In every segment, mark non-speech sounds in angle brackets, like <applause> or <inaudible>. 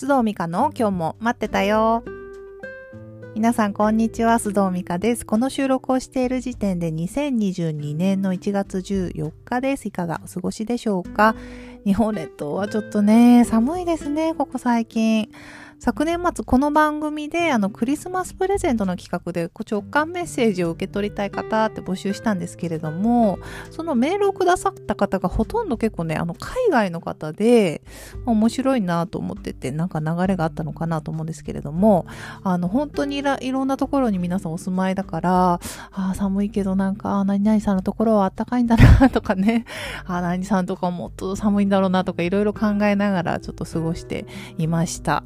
須藤美香の今日も待ってたよ。皆さんこんにちは、須藤美香です。この収録をしている時点で2022年の1月14日です。いかがお過ごしでしょうか？日本列島はちょっとね、寒いですね、ここ最近。昨年末この番組であのクリスマスプレゼントの企画で直感メッセージを受け取りたい方って募集したんですけれどもそのメールをくださった方がほとんど結構ねあの海外の方で面白いなと思っててなんか流れがあったのかなと思うんですけれどもあの本当にいろんなところに皆さんお住まいだからあ寒いけどなんか何々さんのところはあったかいんだなとかねあ何々さんとかもっと寒いんだろうなとかいろいろ考えながらちょっと過ごしていました。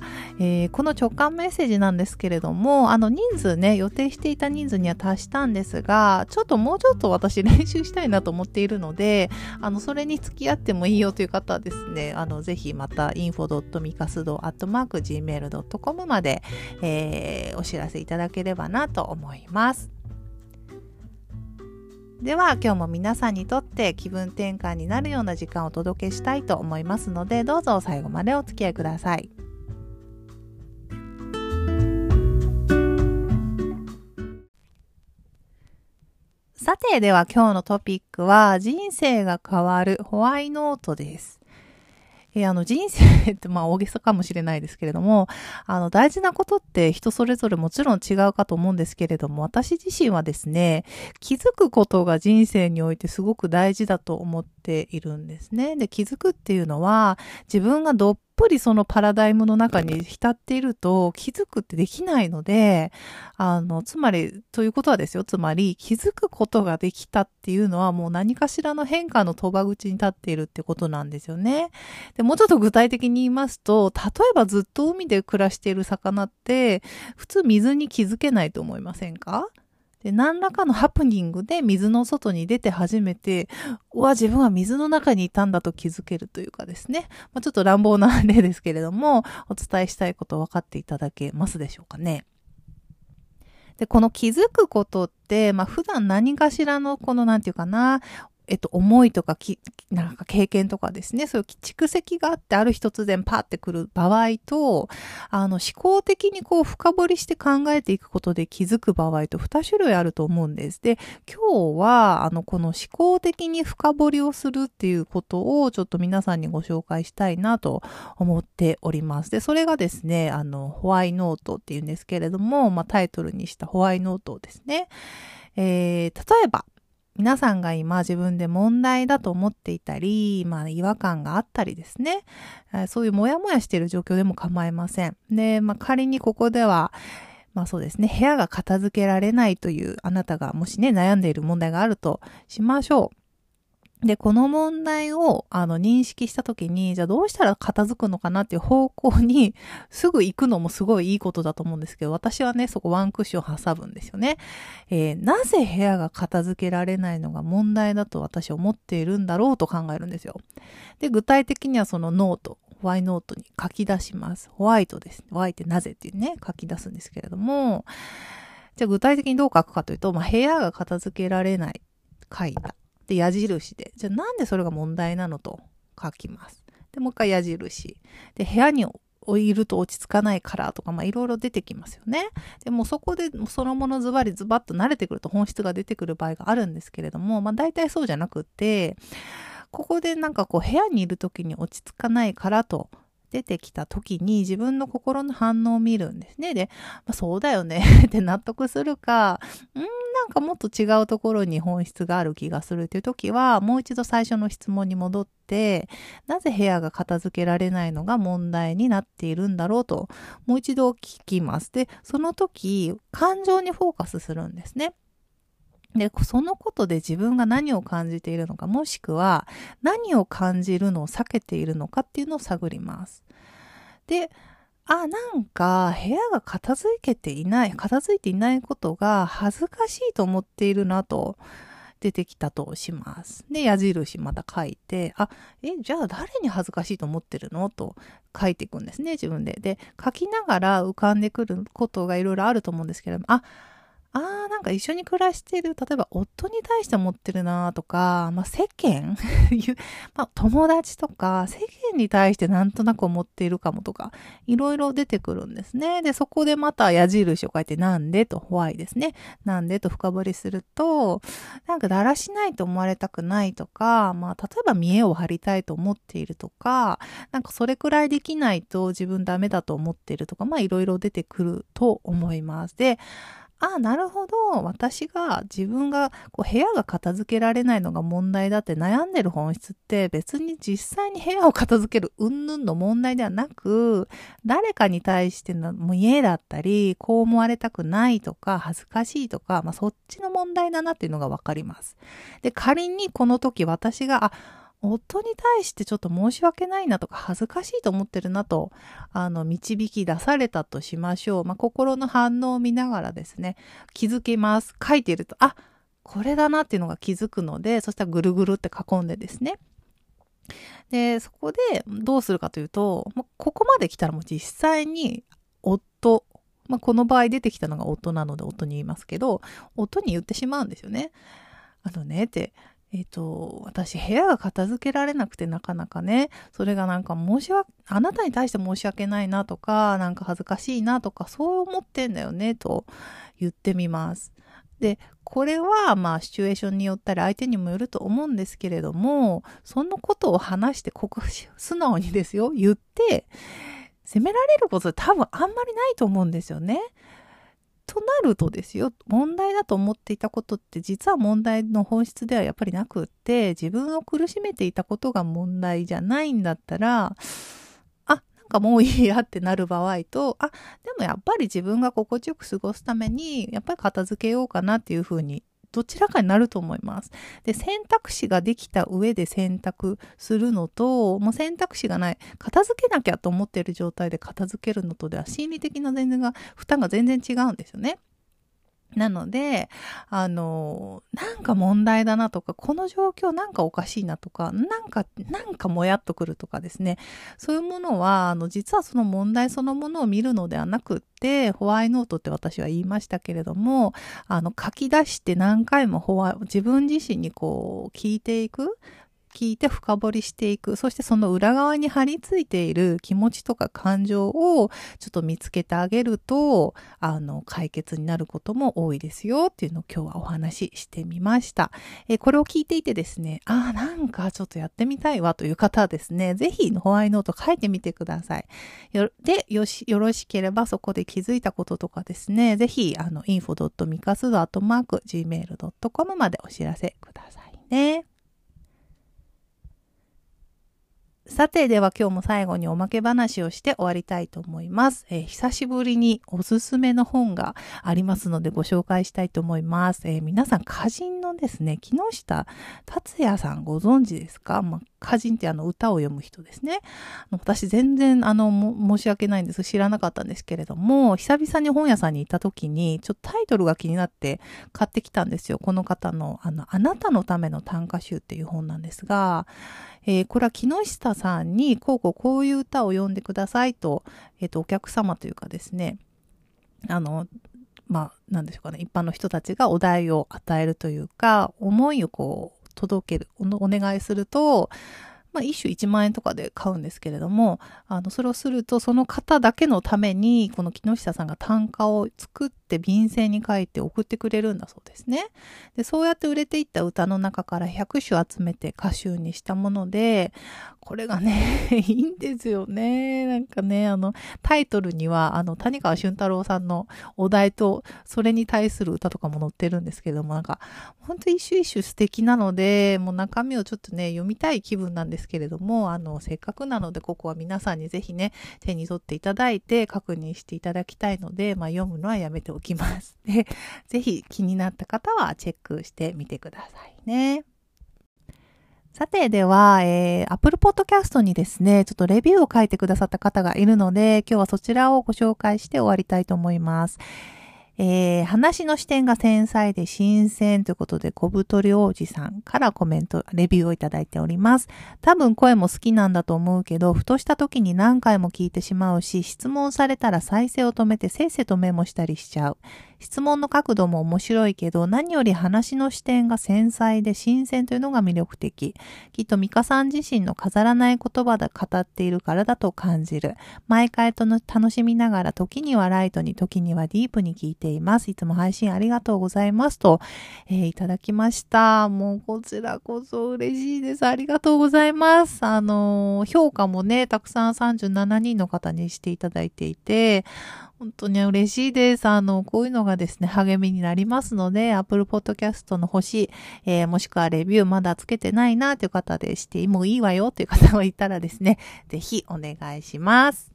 ー、この直感メッセージなんですけれども、あの人数ね、予定していた人数には達したんですが、ちょっともうちょっと私練習したいなと思っているので、あの、それに付き合ってもいいよという方はですね、あの、ぜひまた info.mikasudo.gmail.com まで、えー、お知らせいただければなと思います。では今日も皆さんにとって気分転換になるような時間をお届けしたいと思いますのでどうぞ最後までお付き合いください。さて、では今日のトピックは、人生が変わるホワイノートです。えー、あの人生ってまあ大げさかもしれないですけれども、あの大事なことって人それぞれもちろん違うかと思うんですけれども、私自身はですね、気づくことが人生においてすごく大事だと思っているんですね。で、気づくっていうのは、自分がどっぷりそのパラダイムの中に浸っていると気づくってできないので、あの、つまり、ということはですよ。つまり、気づくことができたっていうのはもう何かしらの変化の賭場口に立っているってことなんですよね。で、もうちょっと具体的に言いますと、例えばずっと海で暮らしている魚って、普通水に気づけないと思いませんか？で、何らかのハプニングで水の外に出て初めて、うわ、自分は水の中にいたんだと気づけるというかですね。まあ、ちょっと乱暴な例ですけれども、お伝えしたいこと分かっていただけますでしょうかね。で、この気づくことって、まあ、普段何かしらのこの、なんていうかな、えっと、思いとかき、なんか経験とかですね、そういう蓄積があってある日突然パーってくる場合と、あの、思考的にこう深掘りして考えていくことで気づく場合と2種類あると思うんです。で、今日は、あの、この思考的に深掘りをするっていうことをちょっと皆さんにご紹介したいなと思っております。で、それがですね、あの、ホワイノートっていうんですけれども、まあ、タイトルにしたホワイノートですね。えー、例えば、皆さんが今自分で問題だと思っていたり、まあ違和感があったりですね、そういうモヤモヤしている状況でも構いません。で、まあ仮にここでは、まあそうですね、部屋が片付けられないというあなたがもしね、悩んでいる問題があるとしましょう。で、この問題を、あの、認識したときに、じゃあどうしたら片付くのかなっていう方向に <laughs> すぐ行くのもすごいいいことだと思うんですけど、私はね、そこワンクッション挟むんですよね。えー、なぜ部屋が片付けられないのが問題だと私は思っているんだろうと考えるんですよ。で、具体的にはそのノート、ホワイノートに書き出します。ホワイトです。ホワイトなぜっていうね、書き出すんですけれども、じゃあ具体的にどう書くかというと、まあ、部屋が片付けられない、書いた。で、矢印で。じゃあなんでそれが問題なのと書きます。で、もう一回矢印。で、部屋にいると落ち着かないからとか、まあいろいろ出てきますよね。でもそこでそのものズバリズバッと慣れてくると本質が出てくる場合があるんですけれども、まあ大体そうじゃなくって、ここでなんかこう部屋にいる時に落ち着かないからと出てきた時に自分の心の反応を見るんですね。で、まあ、そうだよね <laughs> って納得するか、んなんかもっと違うところに本質がある気がするっていう時は、もう一度最初の質問に戻って、なぜ部屋が片付けられないのが問題になっているんだろうと、もう一度聞きます。で、その時、感情にフォーカスするんですね。で、そのことで自分が何を感じているのか、もしくは何を感じるのを避けているのかっていうのを探ります。で、あ、なんか部屋が片付けていない、片付いていないことが恥ずかしいと思っているなと出てきたとします。で、矢印また書いて、あ、え、じゃあ誰に恥ずかしいと思ってるの？と書いていくんですね、自分で。で、書きながら浮かんでくることがいろいろあると思うんですけれども、あ、ああ、なんか一緒に暮らしている、例えば夫に対して思ってるなとか、まあ世間？<laughs> まあ友達とか、世間に対してなんとなく思っているかもとか、いろいろ出てくるんですね。で、そこでまた矢印を書いて、なんでと、ホワイですね。なんでと深掘りすると、なんかだらしないと思われたくないとか、まあ例えば見栄を張りたいと思っているとか、なんかそれくらいできないと自分ダメだと思っているとか、まあいろいろ出てくると思います。で、ああ、なるほど。私が自分がこう部屋が片付けられないのが問題だって悩んでる本質って別に実際に部屋を片付ける云々の問題ではなく、誰かに対しての家だったり、こう思われたくないとか、恥ずかしいとか、まあそっちの問題だなっていうのがわかります。で、仮にこの時私が、あ、夫に対してちょっと申し訳ないなとか恥ずかしいと思ってるなと、あの、導き出されたとしましょう。まあ、心の反応を見ながらですね、気づきます。書いてると、あ、これだなっていうのが気づくので、そしたらぐるぐるって囲んでですね。で、そこでどうするかというと、ま、ここまで来たらもう実際に夫、まあ、この場合出てきたのが夫なので夫に言いますけど、夫に言ってしまうんですよね。あのね、って、えっ、と、私部屋が片付けられなくてなかなかね、それがなんか申し訳、あなたに対して申し訳ないなとか、なんか恥ずかしいなとか、そう思ってんだよね、と言ってみます。で、これはまあシチュエーションによったり相手にもよると思うんですけれども、そのことを話して、ここ、素直にですよ、言って、責められること多分あんまりないと思うんですよね。となるとですよ、問題だと思っていたことって実は問題の本質ではやっぱりなくって、自分を苦しめていたことが問題じゃないんだったら、あ、なんかもういいやってなる場合と、あ、でもやっぱり自分が心地よく過ごすために、やっぱり片付けようかなっていうふうにどちらかになると思います。で、選択肢ができた上で選択するのと、もう選択肢がない、片付けなきゃと思っている状態で片付けるのとでは心理的な全然が、負担が全然違うんですよね。なので、あの、なんか問題だなとか、この状況なんかおかしいなとか、なんか、なんかもやっとくるとかですね。そういうものは、あの、実はその問題そのものを見るのではなくって、ホワイノートって私は言いましたけれども、あの、書き出して何回もホワ、自分自身にこう、聞いていく。聞いて深掘りしていく。そしてその裏側に張り付いている気持ちとか感情をちょっと見つけてあげると、あの、解決になることも多いですよっていうのを今日はお話ししてみました。えこれを聞いていてですね、ああ、なんかちょっとやってみたいわという方はですね、ぜひホワイノート書いてみてください。よで、よし、よろしければそこで気づいたこととかですね、ぜひ、あの、info.mikasu.gmail.com までお知らせくださいね。さて、では今日も最後におまけ話をして終わりたいと思います。えー、久しぶりにおすすめの本がありますのでご紹介したいと思います。えー、皆さん、歌人ですね、木下達也さんご存知ですか、まあ、歌人ってあの歌を読む人ですね。私全然あの、申し訳ないんです。知らなかったんですけれども、久々に本屋さんに行った時に、ちょっとタイトルが気になって買ってきたんですよ。この方の、あの、あなたのための短歌集っていう本なんですが、えー、これは木下さんに、こうこうこういう歌を読んでくださいと、えっ、ー、と、お客様というかですね、あの、まあ、なんでしょうかね、一般の人たちがお題を与えるというか、思いをこう、届ける、お願いすると、まあ、一種1万円とかで買うんですけれども、あの、それをすると、その方だけのために、この木下さんが単価を作って便箋に書いて送ってくれるんだそうですね。で、そうやって売れていった歌の中から100首集めて歌集にしたもので、これがね、<laughs> いいんですよね。なんかね、あの、タイトルには、あの、谷川俊太郎さんのお題と、それに対する歌とかも載ってるんですけども、なんか、ほんと一首一首素敵なので、もう中身をちょっとね、読みたい気分なんですけれども、あの、せっかくなので、ここは皆さんにぜひね、手に取っていただいて、確認していただきたいので、まあ、読むのはやめておきます。で、<laughs> ぜひ気になった方はチェックしてみてくださいね。さて、では、えー、Apple Podcast にですね、ちょっとレビューを書いてくださった方がいるので、今日はそちらをご紹介して終わりたいと思います。えー、話の視点が繊細で新鮮ということで、小太り王子さんからコメント、レビューをいただいております。多分声も好きなんだと思うけど、ふとした時に何回も聞いてしまうし、質問されたら再生を止めてせっせとメモしたりしちゃう。質問の角度も面白いけど、何より話の視点が繊細で新鮮というのが魅力的。きっとミカさん自身の飾らない言葉で語っているからだと感じる。毎回との楽しみながら、時にはライトに、時にはディープに聞いてています。いつも配信ありがとうございますと、えー、いただきました。もうこちらこそ嬉しいです。ありがとうございます。あのー、評価もね、たくさん37人の方にしていただいていて、本当に嬉しいです。あの、こういうのがですね、励みになりますので、Apple Podcast の星、えー、もしくはレビューまだつけてないなという方でして、もういいわよという方がいたらですね、ぜひお願いします。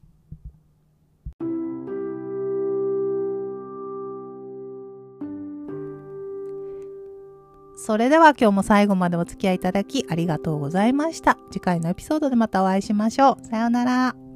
それでは今日も最後までお付き合いいただきありがとうございました。次回のエピソードでまたお会いしましょう。さようなら。